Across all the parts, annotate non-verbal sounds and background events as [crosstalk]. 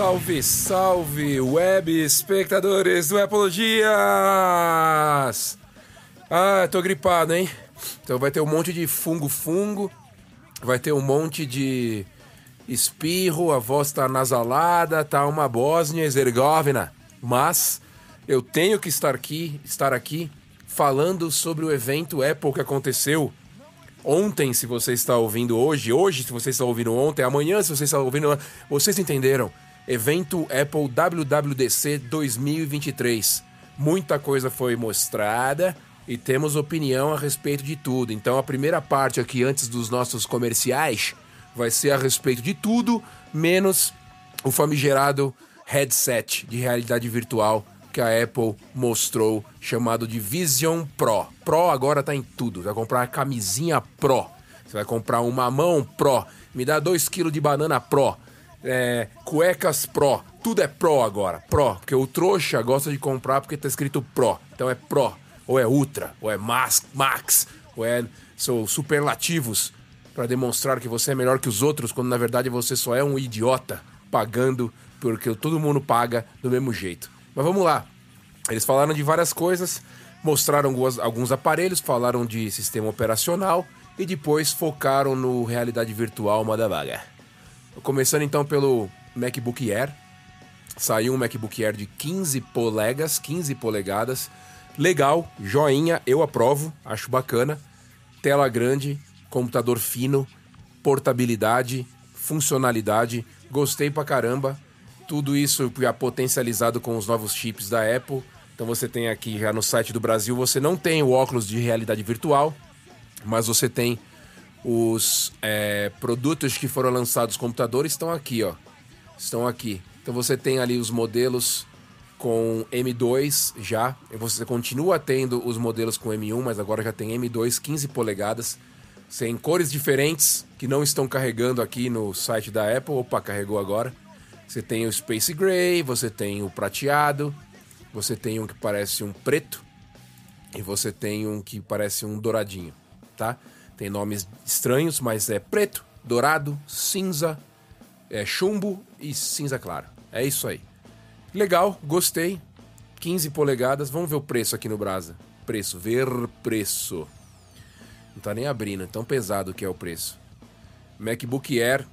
Salve, salve, web espectadores do Apologias! Ah, tô gripado, hein? Então vai ter um monte de fungo-fungo, vai ter um monte de espirro, a voz tá nasalada, tá uma Bósnia Herzegovina. Mas eu tenho que estar aqui, estar aqui falando sobre o evento Apple que aconteceu ontem, se você está ouvindo hoje, hoje, se você está ouvindo ontem, amanhã, se você está ouvindo. Vocês entenderam? Evento Apple WWDC 2023. Muita coisa foi mostrada e temos opinião a respeito de tudo. Então a primeira parte aqui, antes dos nossos comerciais, vai ser a respeito de tudo, menos o famigerado headset de realidade virtual que a Apple mostrou, chamado de Vision Pro. Pro agora tá em tudo. Você vai comprar uma camisinha Pro. Você vai comprar um mamão Pro. Me dá 2 kg de banana Pro. É, cuecas Pro. Tudo é Pro agora. Pro. Porque o trouxa gosta de comprar porque tá escrito Pro. Então é Pro. Ou é Ultra. Ou é Max. Max ou é. São superlativos para demonstrar que você é melhor que os outros, quando na verdade você só é um idiota pagando porque todo mundo paga do mesmo jeito. Mas vamos lá. Eles falaram de várias coisas, mostraram alguns aparelhos, falaram de sistema operacional e depois focaram no realidade virtual moda vaga. Começando então pelo MacBook Air. Saiu um MacBook Air de 15 polegas, 15 polegadas. Legal, joinha, eu aprovo, acho bacana. Tela grande, computador fino, portabilidade, funcionalidade, gostei pra caramba. Tudo isso já potencializado com os novos chips da Apple. Então você tem aqui já no site do Brasil, você não tem o óculos de realidade virtual, mas você tem os é, produtos que foram lançados, computadores estão aqui, ó. Estão aqui. Então você tem ali os modelos com M2 já. Você continua tendo os modelos com M1, mas agora já tem M2 15 polegadas. Sem cores diferentes que não estão carregando aqui no site da Apple. Opa, carregou agora. Você tem o Space Gray, você tem o prateado, você tem um que parece um preto e você tem um que parece um douradinho, tá? Tem nomes estranhos, mas é preto, dourado, cinza, é chumbo e cinza claro. É isso aí. Legal, gostei. 15 polegadas. Vamos ver o preço aqui no Brasa. Preço, ver preço. Não tá nem abrindo, tão pesado que é o preço. MacBook Air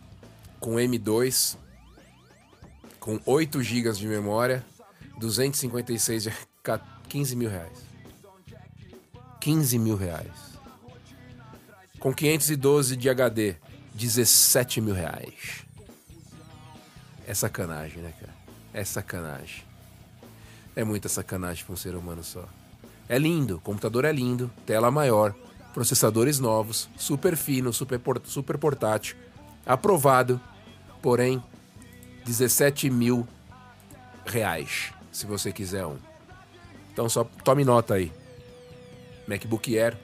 com M2 com 8 GB de memória, 256 de 15 mil reais. 15 mil reais. Com 512 de HD, 17 mil reais. É sacanagem, né, cara? É sacanagem. É muita sacanagem para um ser humano só. É lindo, computador é lindo, tela maior, processadores novos, super fino, super, super portátil, aprovado, porém 17 mil reais, se você quiser um. Então só tome nota aí. MacBook Air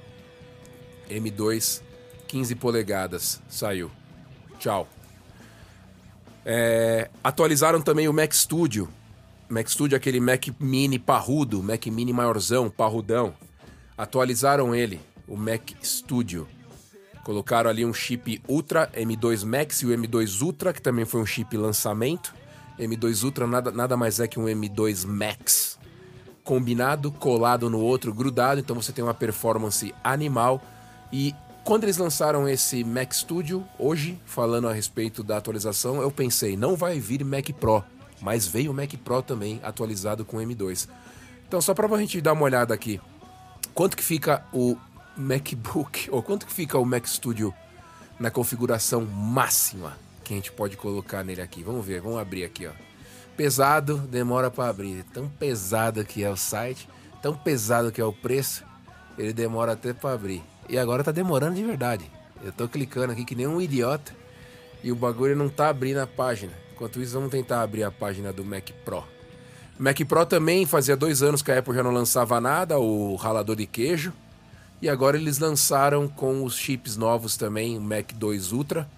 M2 15 polegadas saiu. Tchau. É, atualizaram também o Mac Studio. Mac Studio, aquele Mac Mini parrudo, Mac Mini maiorzão, parrudão. Atualizaram ele, o Mac Studio. Colocaram ali um chip Ultra M2 Max e o M2 Ultra, que também foi um chip lançamento. M2 Ultra nada, nada mais é que um M2 Max. Combinado, colado no outro, grudado, então você tem uma performance animal. E quando eles lançaram esse Mac Studio, hoje, falando a respeito da atualização, eu pensei, não vai vir Mac Pro, mas veio o Mac Pro também atualizado com M2. Então, só para a gente dar uma olhada aqui, quanto que fica o MacBook, [laughs] ou quanto que fica o Mac Studio na configuração máxima que a gente pode colocar nele aqui? Vamos ver, vamos abrir aqui, ó. Pesado, demora para abrir. Tão pesado que é o site, tão pesado que é o preço, ele demora até para abrir. E agora tá demorando de verdade. Eu tô clicando aqui que nem um idiota e o bagulho não tá abrindo a página. Enquanto isso, vamos tentar abrir a página do Mac Pro. Mac Pro também fazia dois anos que a Apple já não lançava nada, o ralador de queijo. E agora eles lançaram com os chips novos também, o Mac 2 Ultra,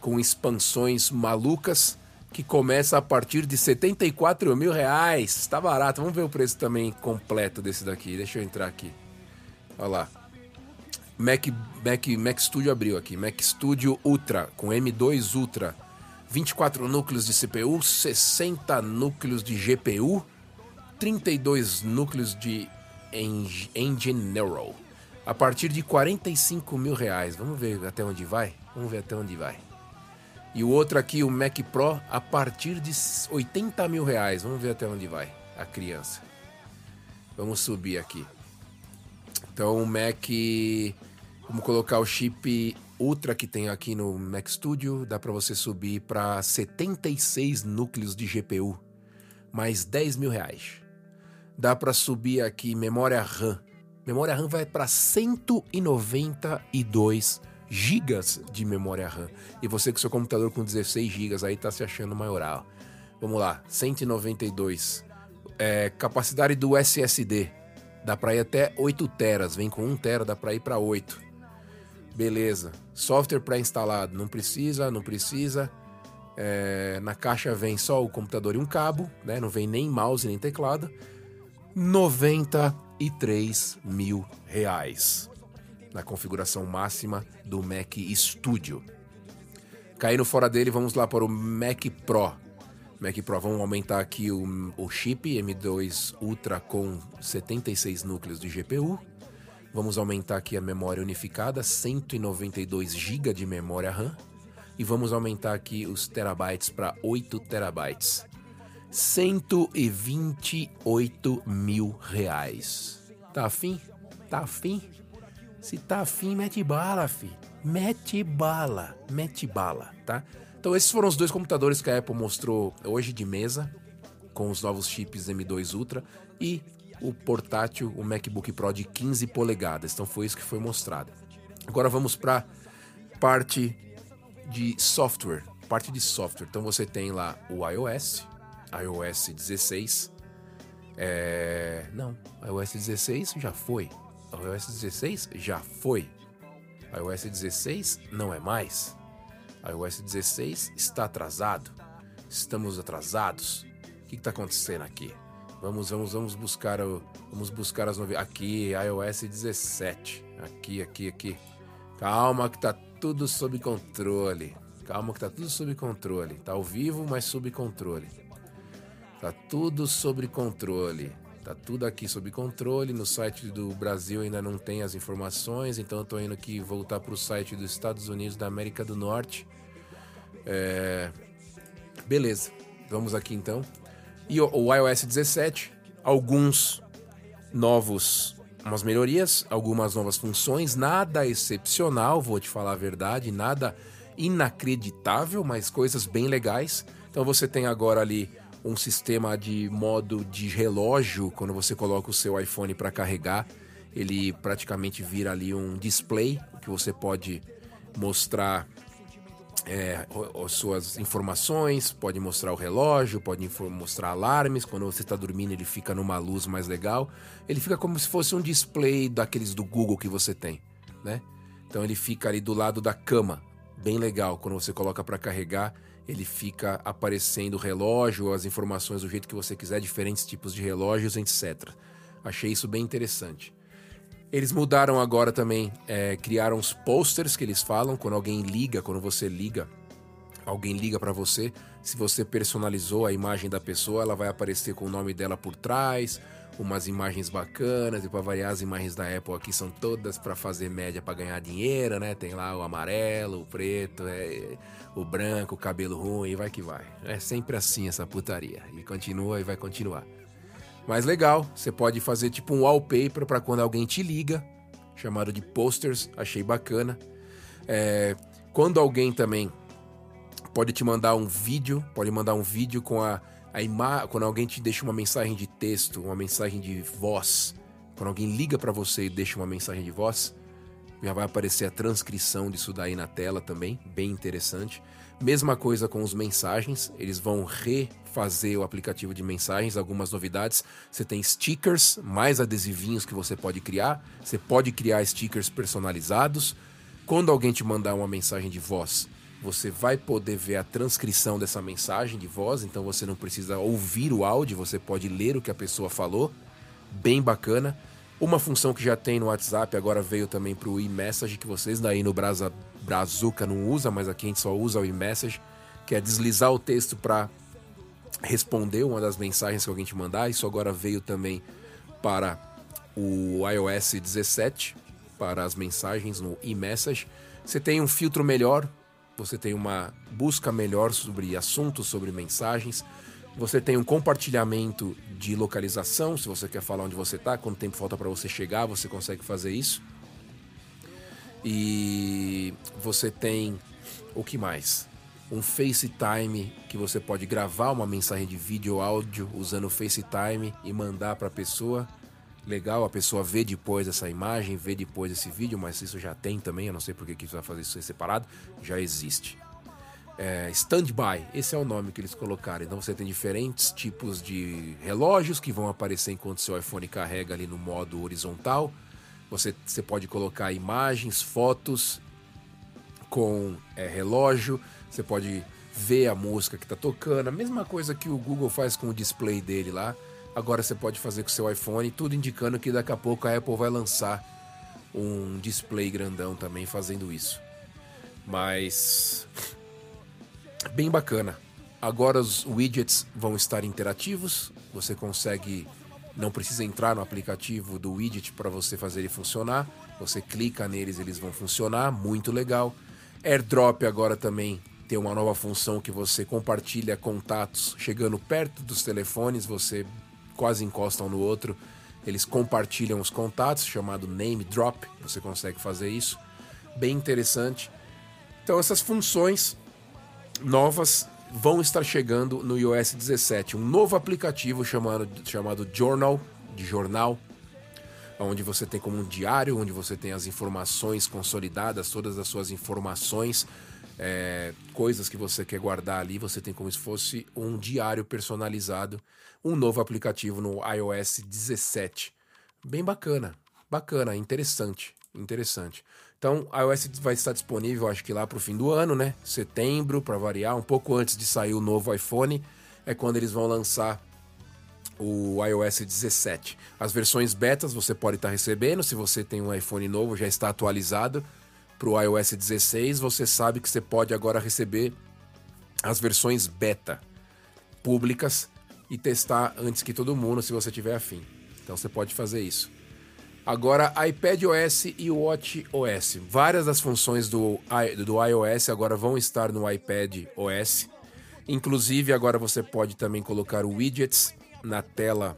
com expansões malucas, que começa a partir de 74 mil reais. Está barato. Vamos ver o preço também completo desse daqui. Deixa eu entrar aqui. Olha lá. Mac, Mac, Mac Studio abriu aqui. Mac Studio Ultra, com M2 Ultra. 24 núcleos de CPU, 60 núcleos de GPU, 32 núcleos de Engine Neural. A partir de 45 mil reais. Vamos ver até onde vai? Vamos ver até onde vai. E o outro aqui, o Mac Pro, a partir de 80 mil reais. Vamos ver até onde vai a criança. Vamos subir aqui. Então o Mac. Vamos colocar o chip Ultra que tem aqui no Mac Studio. Dá para você subir para 76 núcleos de GPU. Mais 10 mil reais. Dá para subir aqui memória RAM. Memória RAM vai para 192 gigas de memória RAM. E você com seu computador com 16 gigas aí tá se achando maioral. Vamos lá, 192. É, capacidade do SSD. Dá para ir até 8 teras. Vem com 1 tera, dá para ir para 8. Beleza. Software pré-instalado. Não precisa, não precisa. É, na caixa vem só o computador e um cabo, né? Não vem nem mouse nem teclado. 93 mil reais na configuração máxima do Mac Studio. Caindo fora dele, vamos lá para o Mac Pro. Mac Pro, vamos aumentar aqui o, o chip M2 Ultra com 76 núcleos de GPU. Vamos aumentar aqui a memória unificada, 192 GB de memória RAM. E vamos aumentar aqui os terabytes para 8 terabytes. 128 mil reais. Tá afim? Tá afim? Se tá afim, mete bala, fi. Mete bala, mete bala, tá? Então esses foram os dois computadores que a Apple mostrou hoje de mesa, com os novos chips M2 Ultra e o portátil, o MacBook Pro de 15 polegadas. Então foi isso que foi mostrado. Agora vamos para parte de software, parte de software. Então você tem lá o iOS, iOS 16. É... Não, iOS 16 já foi. iOS 16 já foi. iOS 16 não é mais. iOS 16 está atrasado. Estamos atrasados. O que está acontecendo aqui? Vamos, vamos, vamos buscar o, vamos buscar as novidades. Aqui, iOS 17. Aqui, aqui, aqui. Calma que tá tudo sob controle. Calma que tá tudo sob controle. Tá ao vivo, mas sob controle. Tá tudo sob controle. Tá tudo aqui sob controle. No site do Brasil ainda não tem as informações, então eu tô indo aqui voltar para o site dos Estados Unidos da América do Norte. É... Beleza, vamos aqui então. E o, o iOS 17, alguns novos, umas melhorias, algumas novas funções, nada excepcional, vou te falar a verdade, nada inacreditável, mas coisas bem legais. Então você tem agora ali um sistema de modo de relógio, quando você coloca o seu iPhone para carregar, ele praticamente vira ali um display que você pode mostrar é, as suas informações, pode mostrar o relógio, pode mostrar alarmes. Quando você está dormindo, ele fica numa luz mais legal. Ele fica como se fosse um display daqueles do Google que você tem, né? Então ele fica ali do lado da cama, bem legal. Quando você coloca para carregar, ele fica aparecendo o relógio, as informações do jeito que você quiser, diferentes tipos de relógios, etc. Achei isso bem interessante. Eles mudaram agora também, é, criaram os posters que eles falam quando alguém liga, quando você liga, alguém liga para você. Se você personalizou a imagem da pessoa, ela vai aparecer com o nome dela por trás, umas imagens bacanas. E para variar, as imagens da Apple aqui são todas para fazer média para ganhar dinheiro, né? Tem lá o amarelo, o preto, é, o branco, o cabelo ruim, e vai que vai. É sempre assim essa putaria. E continua e vai continuar. Mas legal, você pode fazer tipo um wallpaper para quando alguém te liga, chamado de posters, achei bacana. É, quando alguém também pode te mandar um vídeo, pode mandar um vídeo com a, a imagem, quando alguém te deixa uma mensagem de texto, uma mensagem de voz, quando alguém liga para você e deixa uma mensagem de voz, já vai aparecer a transcrição disso daí na tela também, bem interessante. Mesma coisa com os mensagens, eles vão refazer o aplicativo de mensagens, algumas novidades. Você tem stickers, mais adesivinhos que você pode criar. Você pode criar stickers personalizados. Quando alguém te mandar uma mensagem de voz, você vai poder ver a transcrição dessa mensagem de voz, então você não precisa ouvir o áudio, você pode ler o que a pessoa falou. Bem bacana. Uma função que já tem no WhatsApp agora veio também para o e-message, que vocês daí no Brasa, Brazuca não usa, mas aqui a gente só usa o e-message, que é deslizar o texto para responder uma das mensagens que alguém te mandar. Isso agora veio também para o iOS 17, para as mensagens no e-message. Você tem um filtro melhor, você tem uma busca melhor sobre assuntos, sobre mensagens. Você tem um compartilhamento de localização, se você quer falar onde você está, quanto tempo falta para você chegar, você consegue fazer isso. E você tem o que mais? Um FaceTime que você pode gravar uma mensagem de vídeo ou áudio usando o FaceTime e mandar para a pessoa. Legal, a pessoa vê depois essa imagem, vê depois esse vídeo, mas isso já tem também, eu não sei porque que vai fazer isso separado, já existe é, standby, esse é o nome que eles colocaram. Então você tem diferentes tipos de relógios que vão aparecer enquanto seu iPhone carrega ali no modo horizontal. Você, você pode colocar imagens, fotos com é, relógio, você pode ver a música que está tocando, a mesma coisa que o Google faz com o display dele lá. Agora você pode fazer com seu iPhone, tudo indicando que daqui a pouco a Apple vai lançar um display grandão também fazendo isso. Mas bem bacana. Agora os widgets vão estar interativos, você consegue, não precisa entrar no aplicativo do widget para você fazer ele funcionar. Você clica neles, eles vão funcionar, muito legal. AirDrop agora também tem uma nova função que você compartilha contatos chegando perto dos telefones, você quase encosta um no outro, eles compartilham os contatos, chamado Name Drop, você consegue fazer isso. Bem interessante. Então essas funções novas vão estar chegando no iOS 17. Um novo aplicativo chamado, chamado Journal, de jornal, onde você tem como um diário, onde você tem as informações consolidadas, todas as suas informações, é, coisas que você quer guardar ali, você tem como se fosse um diário personalizado. Um novo aplicativo no iOS 17. Bem bacana, bacana, interessante, interessante. Então, iOS vai estar disponível, acho que lá para o fim do ano, né? Setembro, para variar, um pouco antes de sair o novo iPhone, é quando eles vão lançar o iOS 17. As versões betas você pode estar recebendo, se você tem um iPhone novo, já está atualizado para o iOS 16, você sabe que você pode agora receber as versões beta públicas e testar antes que todo mundo, se você tiver afim. Então você pode fazer isso. Agora, iPad OS e Watch OS. Várias das funções do, do iOS agora vão estar no iPad OS. Inclusive, agora você pode também colocar widgets na tela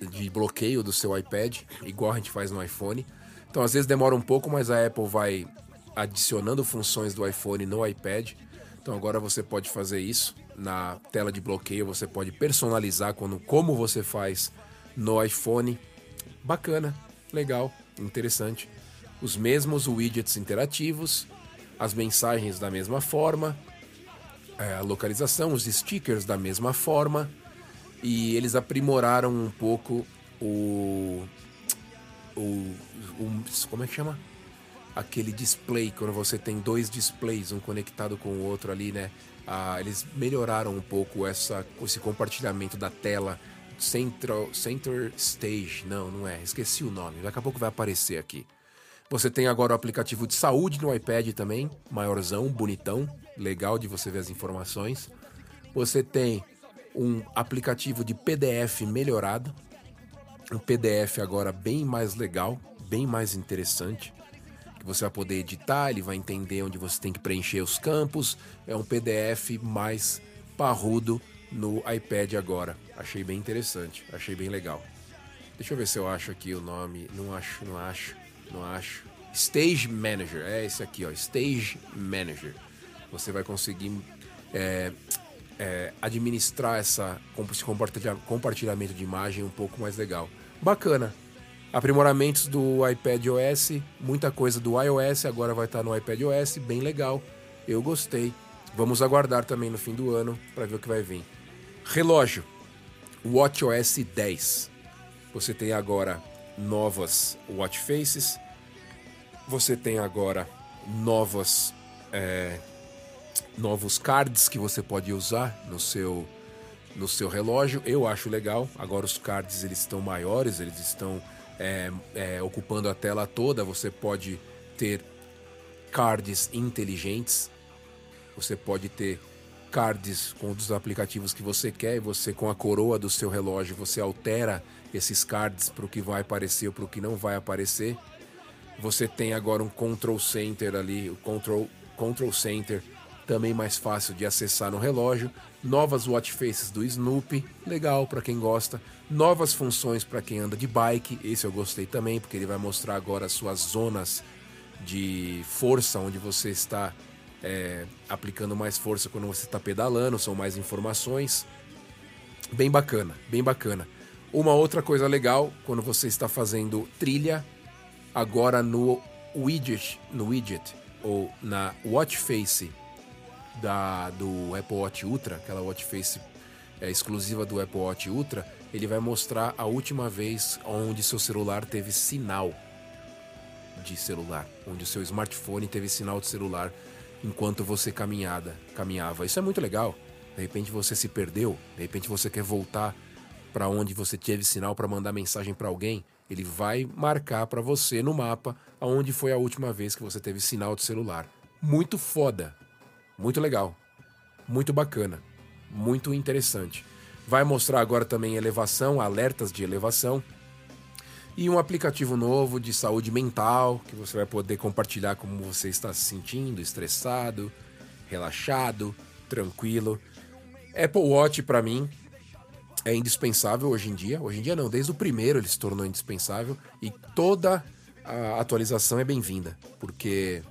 de bloqueio do seu iPad, igual a gente faz no iPhone. Então, às vezes demora um pouco, mas a Apple vai adicionando funções do iPhone no iPad. Então, agora você pode fazer isso na tela de bloqueio. Você pode personalizar quando, como você faz no iPhone. Bacana, legal, interessante. Os mesmos widgets interativos, as mensagens da mesma forma, é, a localização, os stickers da mesma forma. E eles aprimoraram um pouco o. O. o como é que chama? Aquele display, quando você tem dois displays, um conectado com o outro ali, né? Ah, eles melhoraram um pouco essa, esse compartilhamento da tela Central, Center Stage. Não, não é. Esqueci o nome. Daqui a pouco vai aparecer aqui. Você tem agora o aplicativo de saúde no iPad também, maiorzão, bonitão, legal de você ver as informações. Você tem um aplicativo de PDF melhorado, um PDF agora bem mais legal, bem mais interessante, que você vai poder editar, ele vai entender onde você tem que preencher os campos. É um PDF mais parrudo no iPad agora. Achei bem interessante, achei bem legal. Deixa eu ver se eu acho aqui o nome. Não acho, não acho, não acho. Stage Manager, é esse aqui, ó. Stage Manager. Você vai conseguir é, é, administrar essa, esse compartilhamento de imagem um pouco mais legal. Bacana. Aprimoramentos do iPad OS, muita coisa do iOS agora vai estar no iPad OS, bem legal. Eu gostei. Vamos aguardar também no fim do ano para ver o que vai vir. Relógio. WatchOS 10. Você tem agora novas watch faces. Você tem agora novas é, novos cards que você pode usar no seu no seu relógio. Eu acho legal. Agora os cards eles estão maiores, eles estão é, é, ocupando a tela toda. Você pode ter cards inteligentes. Você pode ter cards com os aplicativos que você quer, e você com a coroa do seu relógio, você altera esses cards para o que vai aparecer ou para o que não vai aparecer. Você tem agora um control center ali, o control, control center também mais fácil de acessar no relógio. Novas watch faces do Snoopy, legal para quem gosta. Novas funções para quem anda de bike, esse eu gostei também, porque ele vai mostrar agora as suas zonas de força onde você está é, aplicando mais força quando você está pedalando, são mais informações. Bem bacana, bem bacana. Uma outra coisa legal, quando você está fazendo trilha, agora no widget, no widget ou na watch face da, do Apple Watch Ultra, aquela watch face é, exclusiva do Apple Watch Ultra, ele vai mostrar a última vez onde seu celular teve sinal de celular, onde o seu smartphone teve sinal de celular enquanto você caminhada, caminhava. Isso é muito legal. De repente você se perdeu, de repente você quer voltar para onde você teve sinal para mandar mensagem para alguém, ele vai marcar para você no mapa aonde foi a última vez que você teve sinal de celular. Muito foda. Muito legal. Muito bacana. Muito interessante. Vai mostrar agora também elevação, alertas de elevação. E um aplicativo novo de saúde mental, que você vai poder compartilhar como você está se sentindo, estressado, relaxado, tranquilo. Apple Watch para mim é indispensável hoje em dia. Hoje em dia não, desde o primeiro ele se tornou indispensável e toda a atualização é bem-vinda, porque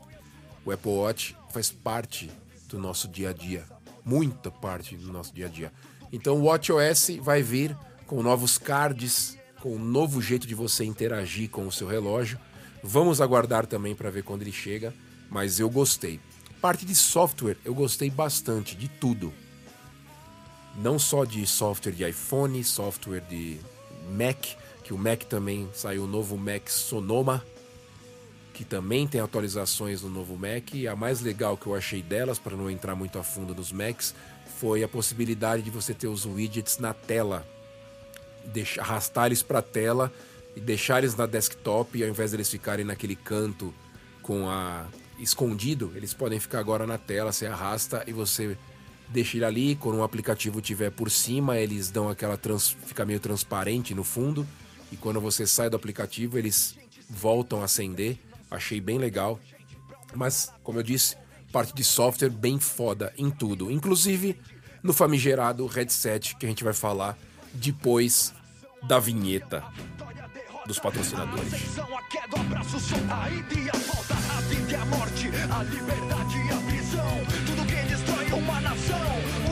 o Apple Watch faz parte do nosso dia a dia, muita parte do nosso dia a dia. Então o WatchOS vai vir com novos cards com um novo jeito de você interagir com o seu relógio. Vamos aguardar também para ver quando ele chega, mas eu gostei. Parte de software, eu gostei bastante de tudo. Não só de software de iPhone, software de Mac, que o Mac também saiu o novo Mac Sonoma, que também tem atualizações no novo Mac. E a mais legal que eu achei delas, para não entrar muito a fundo nos Macs, foi a possibilidade de você ter os widgets na tela deixar, arrastar eles para a tela e deixar eles na desktop, ao invés deles ficarem naquele canto com a escondido, eles podem ficar agora na tela, você arrasta e você deixa ele ali, quando um aplicativo tiver por cima, eles dão aquela trans, fica meio transparente no fundo, e quando você sai do aplicativo, eles voltam a acender. Achei bem legal. Mas, como eu disse, parte de software bem foda em tudo, inclusive no famigerado headset que a gente vai falar depois da vinheta dos patrocinadores. A liberdade e a tudo que destrói uma nação.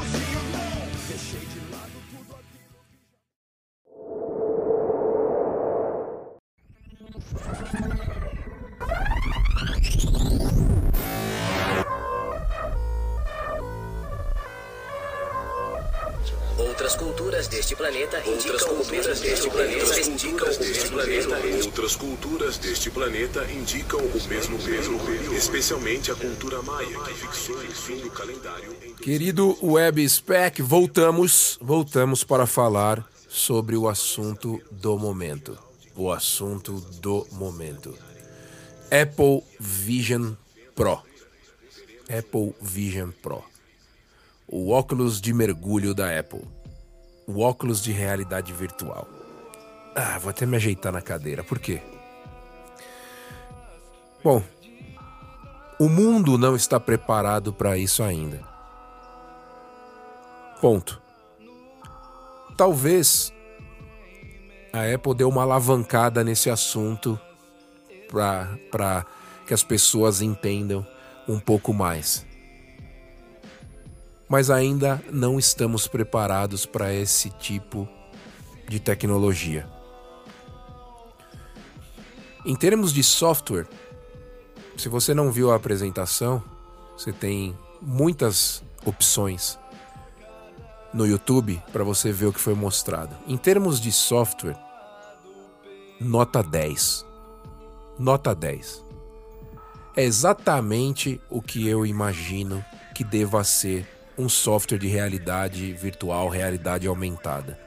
Planeta indicam deste planeta indicam planeta outras culturas deste planeta indicam o mesmo mesmo especialmente a cultura maia que fixou o fim do calendário Querido Web Spec, voltamos, voltamos para falar sobre o assunto do momento. O assunto do momento. Apple Vision Pro. Apple Vision Pro. O óculos de mergulho da Apple o óculos de realidade virtual. Ah, vou até me ajeitar na cadeira. Por quê? Bom, o mundo não está preparado para isso ainda. Ponto. Talvez a Apple deu uma alavancada nesse assunto para que as pessoas entendam um pouco mais mas ainda não estamos preparados para esse tipo de tecnologia. Em termos de software, se você não viu a apresentação, você tem muitas opções no YouTube para você ver o que foi mostrado. Em termos de software, nota 10. Nota 10. É exatamente o que eu imagino que deva ser um software de realidade virtual, realidade aumentada.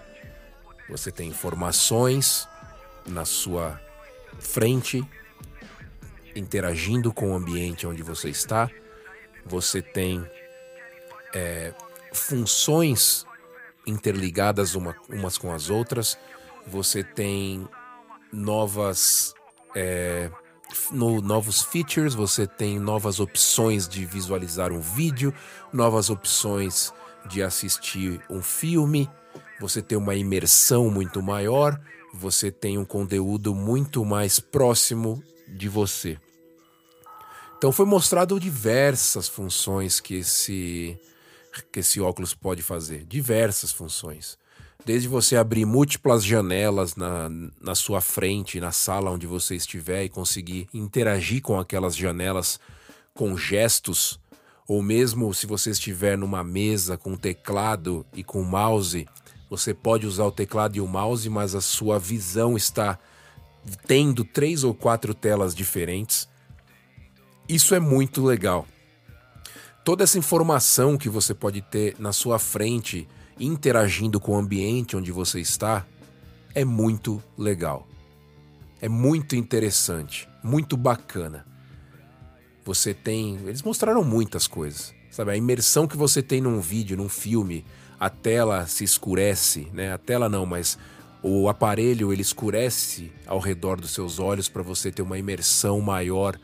Você tem informações na sua frente, interagindo com o ambiente onde você está. Você tem é, funções interligadas uma, umas com as outras, você tem novas é, no, novos features, você tem novas opções de visualizar um vídeo, novas opções de assistir um filme, você tem uma imersão muito maior, você tem um conteúdo muito mais próximo de você. Então foi mostrado diversas funções que esse que esse óculos pode fazer, diversas funções. Desde você abrir múltiplas janelas na, na sua frente, na sala onde você estiver e conseguir interagir com aquelas janelas com gestos, ou mesmo se você estiver numa mesa com teclado e com mouse, você pode usar o teclado e o mouse, mas a sua visão está tendo três ou quatro telas diferentes. Isso é muito legal. Toda essa informação que você pode ter na sua frente interagindo com o ambiente onde você está, é muito legal. É muito interessante, muito bacana. Você tem. Eles mostraram muitas coisas. Sabe, a imersão que você tem num vídeo, num filme, a tela se escurece, né? A tela não, mas o aparelho ele escurece ao redor dos seus olhos para você ter uma imersão maior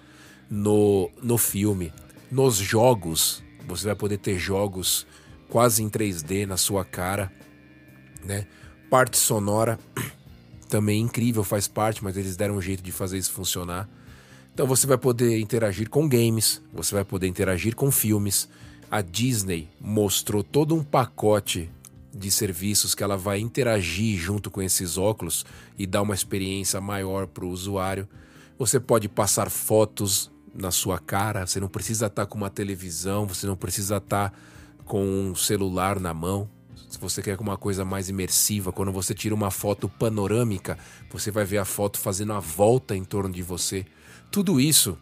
no, no filme. Nos jogos, você vai poder ter jogos quase em 3D na sua cara, né? Parte sonora [clears throat] também incrível, faz parte, mas eles deram um jeito de fazer isso funcionar. Então você vai poder interagir com games, você vai poder interagir com filmes. A Disney mostrou todo um pacote de serviços que ela vai interagir junto com esses óculos e dar uma experiência maior para o usuário. Você pode passar fotos na sua cara, você não precisa estar com uma televisão, você não precisa estar com um celular na mão. Se você quer uma coisa mais imersiva, quando você tira uma foto panorâmica, você vai ver a foto fazendo a volta em torno de você. Tudo isso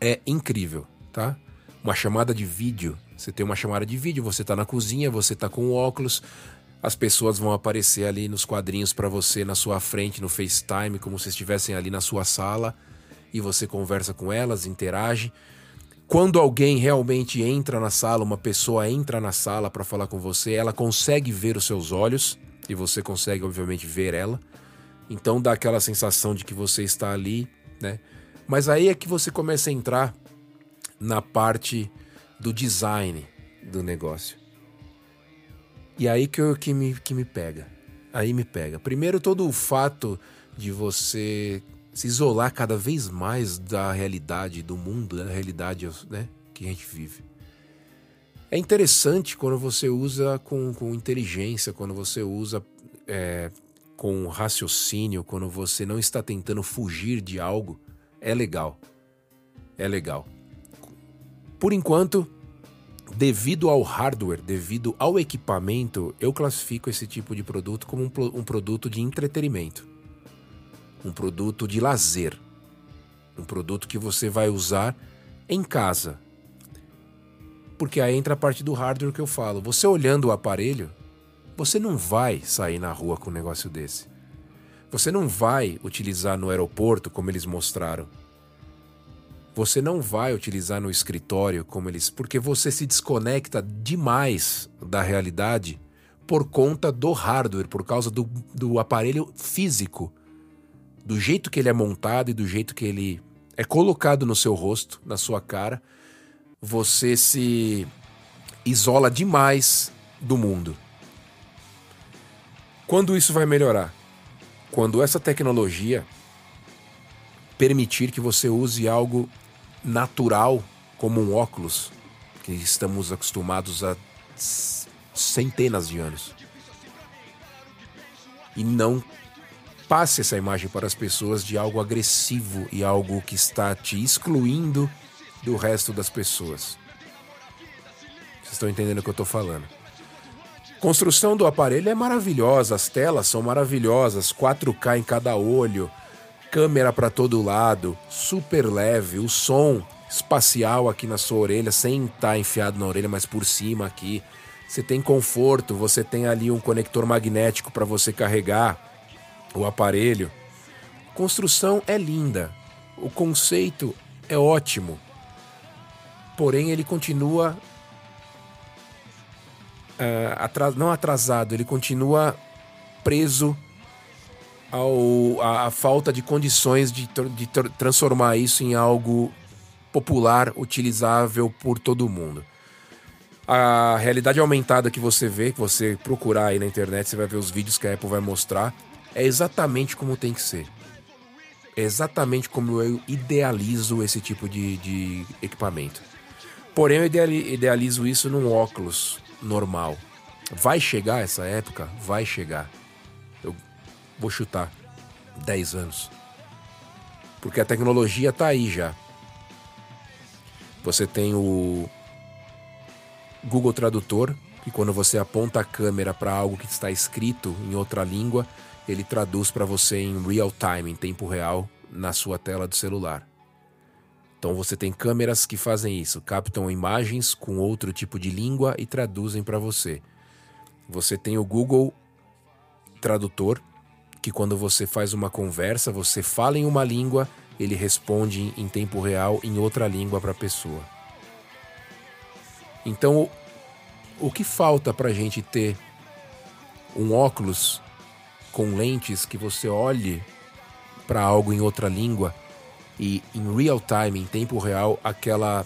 é incrível, tá? Uma chamada de vídeo. Você tem uma chamada de vídeo, você está na cozinha, você está com óculos, as pessoas vão aparecer ali nos quadrinhos para você na sua frente no FaceTime, como se estivessem ali na sua sala, e você conversa com elas, interage. Quando alguém realmente entra na sala, uma pessoa entra na sala para falar com você, ela consegue ver os seus olhos e você consegue, obviamente, ver ela. Então dá aquela sensação de que você está ali, né? Mas aí é que você começa a entrar na parte do design do negócio. E aí que, eu, que, me, que me pega. Aí me pega. Primeiro, todo o fato de você se isolar cada vez mais da realidade do mundo, da realidade né, que a gente vive. É interessante quando você usa com, com inteligência, quando você usa é, com raciocínio, quando você não está tentando fugir de algo. É legal. É legal. Por enquanto, devido ao hardware, devido ao equipamento, eu classifico esse tipo de produto como um, um produto de entretenimento um produto de lazer, um produto que você vai usar em casa. Porque aí entra a parte do hardware que eu falo. Você olhando o aparelho, você não vai sair na rua com um negócio desse. Você não vai utilizar no aeroporto como eles mostraram. Você não vai utilizar no escritório como eles. Porque você se desconecta demais da realidade por conta do hardware, por causa do, do aparelho físico do jeito que ele é montado e do jeito que ele é colocado no seu rosto, na sua cara, você se isola demais do mundo. Quando isso vai melhorar? Quando essa tecnologia permitir que você use algo natural como um óculos, que estamos acostumados a centenas de anos. E não passe essa imagem para as pessoas de algo agressivo e algo que está te excluindo do resto das pessoas. Vocês estão entendendo o que eu estou falando? Construção do aparelho é maravilhosa, as telas são maravilhosas, 4K em cada olho, câmera para todo lado, super leve, o som espacial aqui na sua orelha, sem estar tá enfiado na orelha, mas por cima aqui. Você tem conforto, você tem ali um conector magnético para você carregar o aparelho. Construção é linda, o conceito é ótimo, porém ele continua atras, não atrasado, ele continua preso ao, a, a falta de condições de, de transformar isso em algo popular, utilizável por todo mundo. A realidade aumentada que você vê, que você procurar aí na internet, você vai ver os vídeos que a Apple vai mostrar, é exatamente como tem que ser. É exatamente como eu idealizo esse tipo de, de equipamento. Porém, eu idealizo isso num óculos normal. Vai chegar essa época? Vai chegar. Eu vou chutar 10 anos. Porque a tecnologia tá aí já. Você tem o Google Tradutor, que quando você aponta a câmera para algo que está escrito em outra língua, ele traduz para você em real time, em tempo real, na sua tela do celular. Então você tem câmeras que fazem isso, captam imagens com outro tipo de língua e traduzem para você. Você tem o Google Tradutor, que quando você faz uma conversa, você fala em uma língua, ele responde em tempo real em outra língua para a pessoa. Então, o que falta para a gente ter um óculos com lentes que você olhe para algo em outra língua e em real time, em tempo real, aquela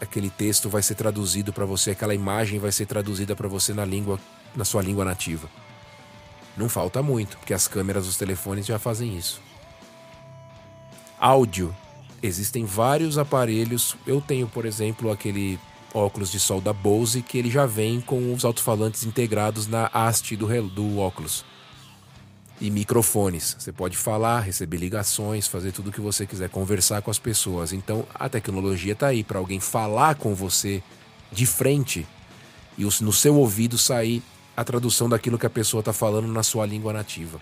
aquele texto vai ser traduzido para você, aquela imagem vai ser traduzida para você na língua, na sua língua nativa. Não falta muito, porque as câmeras dos telefones já fazem isso. Áudio. Existem vários aparelhos. Eu tenho, por exemplo, aquele óculos de sol da Bose que ele já vem com os alto-falantes integrados na haste do, do óculos e microfones. Você pode falar, receber ligações, fazer tudo o que você quiser, conversar com as pessoas. Então a tecnologia está aí para alguém falar com você de frente e no seu ouvido sair a tradução daquilo que a pessoa está falando na sua língua nativa.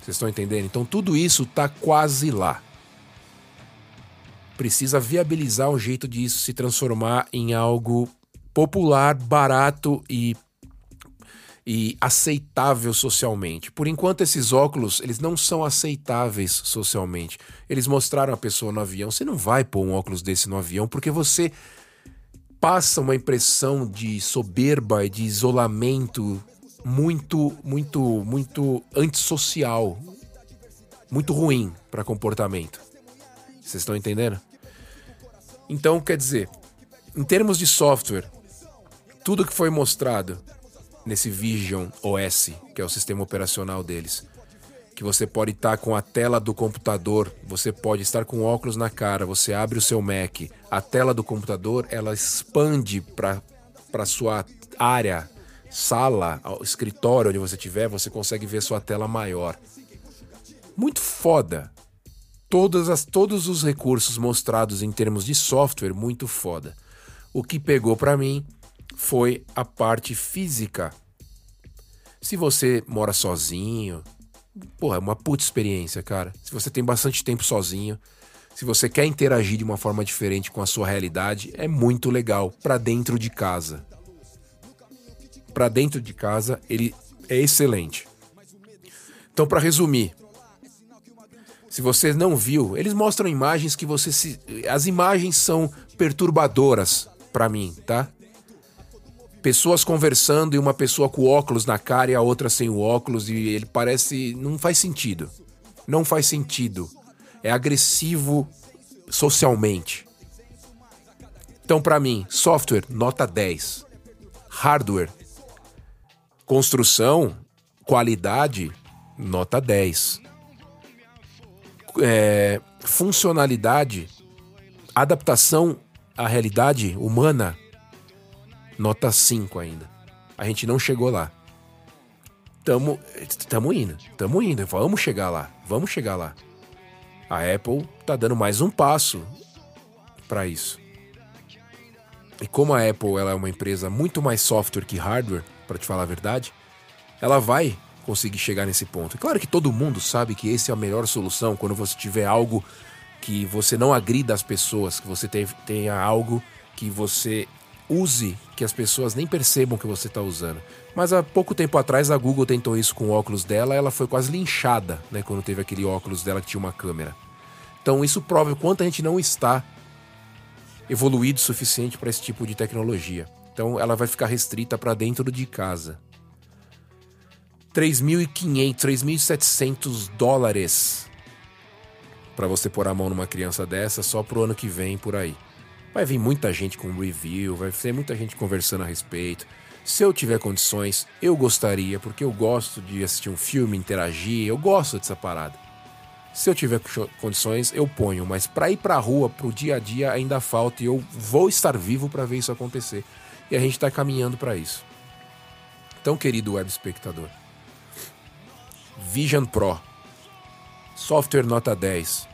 Vocês estão entendendo? Então tudo isso está quase lá. Precisa viabilizar um jeito de isso se transformar em algo popular, barato e e aceitável socialmente. Por enquanto esses óculos, eles não são aceitáveis socialmente. Eles mostraram a pessoa no avião, você não vai pôr um óculos desse no avião porque você passa uma impressão de soberba e de isolamento muito, muito, muito antissocial, muito ruim para comportamento. Vocês estão entendendo? Então, quer dizer, em termos de software, tudo que foi mostrado nesse Vision OS, que é o sistema operacional deles. Que você pode estar com a tela do computador, você pode estar com óculos na cara, você abre o seu Mac, a tela do computador ela expande para sua área, sala, escritório onde você estiver, você consegue ver sua tela maior. Muito foda. Todas as, todos os recursos mostrados em termos de software, muito foda. O que pegou para mim foi a parte física. Se você mora sozinho, porra, é uma puta experiência, cara. Se você tem bastante tempo sozinho, se você quer interagir de uma forma diferente com a sua realidade, é muito legal para dentro de casa. Para dentro de casa, ele é excelente. Então, para resumir, se você não viu, eles mostram imagens que você se as imagens são perturbadoras para mim, tá? Pessoas conversando e uma pessoa com óculos na cara e a outra sem o óculos e ele parece não faz sentido. Não faz sentido. É agressivo socialmente. Então para mim, software nota 10. Hardware construção, qualidade nota 10. É, funcionalidade, adaptação à realidade humana nota 5 ainda. A gente não chegou lá. Tamo, tamo indo, tamo indo, vamos chegar lá, vamos chegar lá. A Apple tá dando mais um passo para isso. E como a Apple ela é uma empresa muito mais software que hardware, para te falar a verdade, ela vai conseguir chegar nesse ponto. claro que todo mundo sabe que essa é a melhor solução quando você tiver algo que você não agrida as pessoas, que você tenha algo que você use que as pessoas nem percebam que você está usando. Mas há pouco tempo atrás a Google tentou isso com o óculos dela, ela foi quase linchada, né, quando teve aquele óculos dela que tinha uma câmera. Então isso prova o quanto a gente não está evoluído o suficiente para esse tipo de tecnologia. Então ela vai ficar restrita para dentro de casa. 3.500, 3.700 dólares para você pôr a mão numa criança dessa só pro ano que vem por aí. Vai vir muita gente com review, vai ter muita gente conversando a respeito. Se eu tiver condições, eu gostaria, porque eu gosto de assistir um filme, interagir, eu gosto dessa parada. Se eu tiver condições, eu ponho, mas para ir pra rua, pro dia a dia, ainda falta e eu vou estar vivo para ver isso acontecer. E a gente está caminhando para isso. Então, querido web espectador, Vision Pro, software nota 10,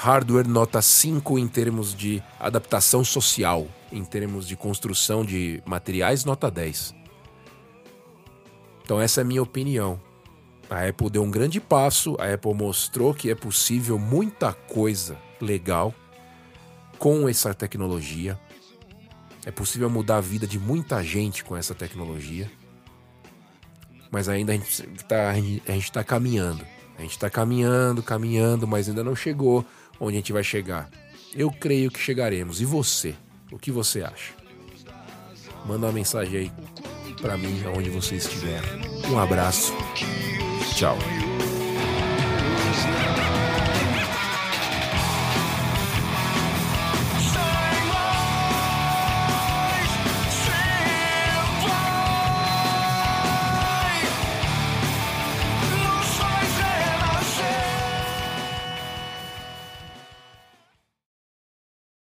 hardware nota 5 em termos de adaptação social, em termos de construção de materiais, nota 10. Então, essa é a minha opinião. A Apple deu um grande passo, a Apple mostrou que é possível muita coisa legal com essa tecnologia. É possível mudar a vida de muita gente com essa tecnologia. Mas ainda a gente está tá caminhando. A gente está caminhando, caminhando, mas ainda não chegou onde a gente vai chegar. Eu creio que chegaremos. E você? O que você acha? Manda uma mensagem aí para mim, aonde você estiver. Um abraço. Tchau.